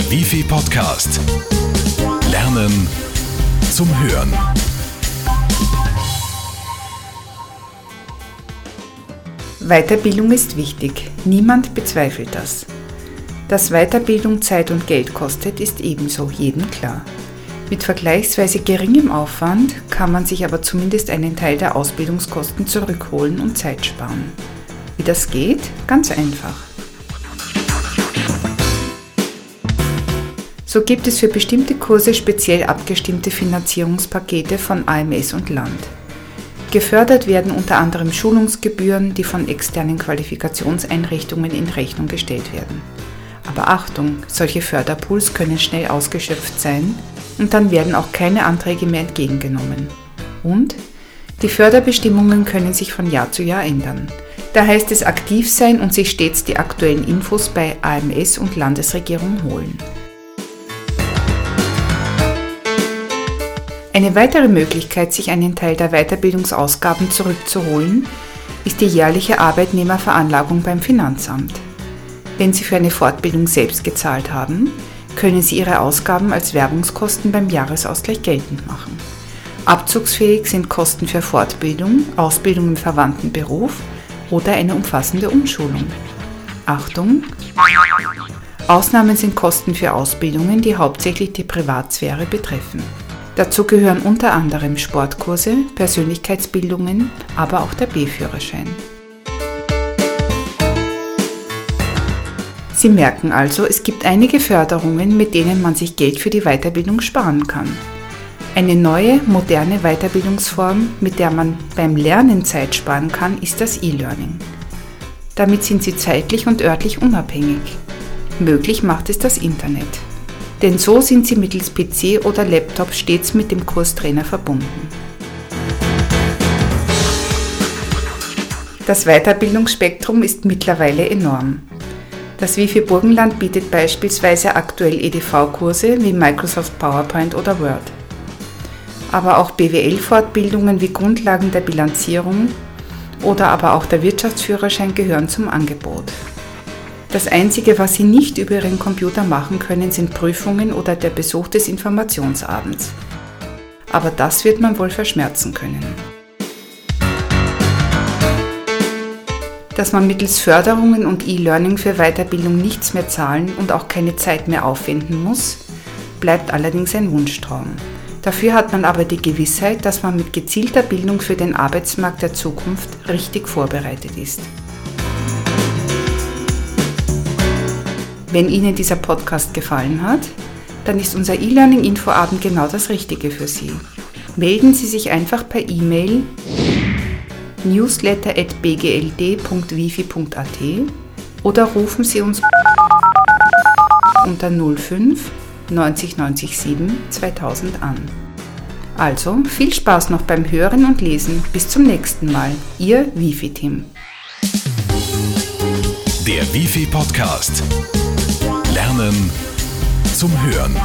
Der Wifi Podcast. Lernen zum Hören. Weiterbildung ist wichtig. Niemand bezweifelt das. Dass Weiterbildung Zeit und Geld kostet, ist ebenso jedem klar. Mit vergleichsweise geringem Aufwand kann man sich aber zumindest einen Teil der Ausbildungskosten zurückholen und Zeit sparen. Wie das geht? Ganz einfach. So gibt es für bestimmte Kurse speziell abgestimmte Finanzierungspakete von AMS und Land. Gefördert werden unter anderem Schulungsgebühren, die von externen Qualifikationseinrichtungen in Rechnung gestellt werden. Aber Achtung, solche Förderpools können schnell ausgeschöpft sein und dann werden auch keine Anträge mehr entgegengenommen. Und die Förderbestimmungen können sich von Jahr zu Jahr ändern. Da heißt es aktiv sein und sich stets die aktuellen Infos bei AMS und Landesregierung holen. Eine weitere Möglichkeit, sich einen Teil der Weiterbildungsausgaben zurückzuholen, ist die jährliche Arbeitnehmerveranlagung beim Finanzamt. Wenn Sie für eine Fortbildung selbst gezahlt haben, können Sie Ihre Ausgaben als Werbungskosten beim Jahresausgleich geltend machen. Abzugsfähig sind Kosten für Fortbildung, Ausbildung im verwandten Beruf oder eine umfassende Umschulung. Achtung! Ausnahmen sind Kosten für Ausbildungen, die hauptsächlich die Privatsphäre betreffen. Dazu gehören unter anderem Sportkurse, Persönlichkeitsbildungen, aber auch der B-Führerschein. Sie merken also, es gibt einige Förderungen, mit denen man sich Geld für die Weiterbildung sparen kann. Eine neue, moderne Weiterbildungsform, mit der man beim Lernen Zeit sparen kann, ist das E-Learning. Damit sind Sie zeitlich und örtlich unabhängig. Möglich macht es das Internet denn so sind Sie mittels PC oder Laptop stets mit dem Kurstrainer verbunden. Das Weiterbildungsspektrum ist mittlerweile enorm. Das Wifi Burgenland bietet beispielsweise aktuell EDV-Kurse wie Microsoft PowerPoint oder Word. Aber auch BWL-Fortbildungen wie Grundlagen der Bilanzierung oder aber auch der Wirtschaftsführerschein gehören zum Angebot. Das Einzige, was Sie nicht über Ihren Computer machen können, sind Prüfungen oder der Besuch des Informationsabends. Aber das wird man wohl verschmerzen können. Dass man mittels Förderungen und E-Learning für Weiterbildung nichts mehr zahlen und auch keine Zeit mehr aufwenden muss, bleibt allerdings ein Wunschtraum. Dafür hat man aber die Gewissheit, dass man mit gezielter Bildung für den Arbeitsmarkt der Zukunft richtig vorbereitet ist. Wenn Ihnen dieser Podcast gefallen hat, dann ist unser E-Learning-Infoabend genau das Richtige für Sie. Melden Sie sich einfach per E-Mail newsletter.bgld.wifi.at oder rufen Sie uns unter 05 90 90 7 2000 an. Also viel Spaß noch beim Hören und Lesen. Bis zum nächsten Mal. Ihr Wifi-Team. Der Wifi Podcast. Lernen zum Hören.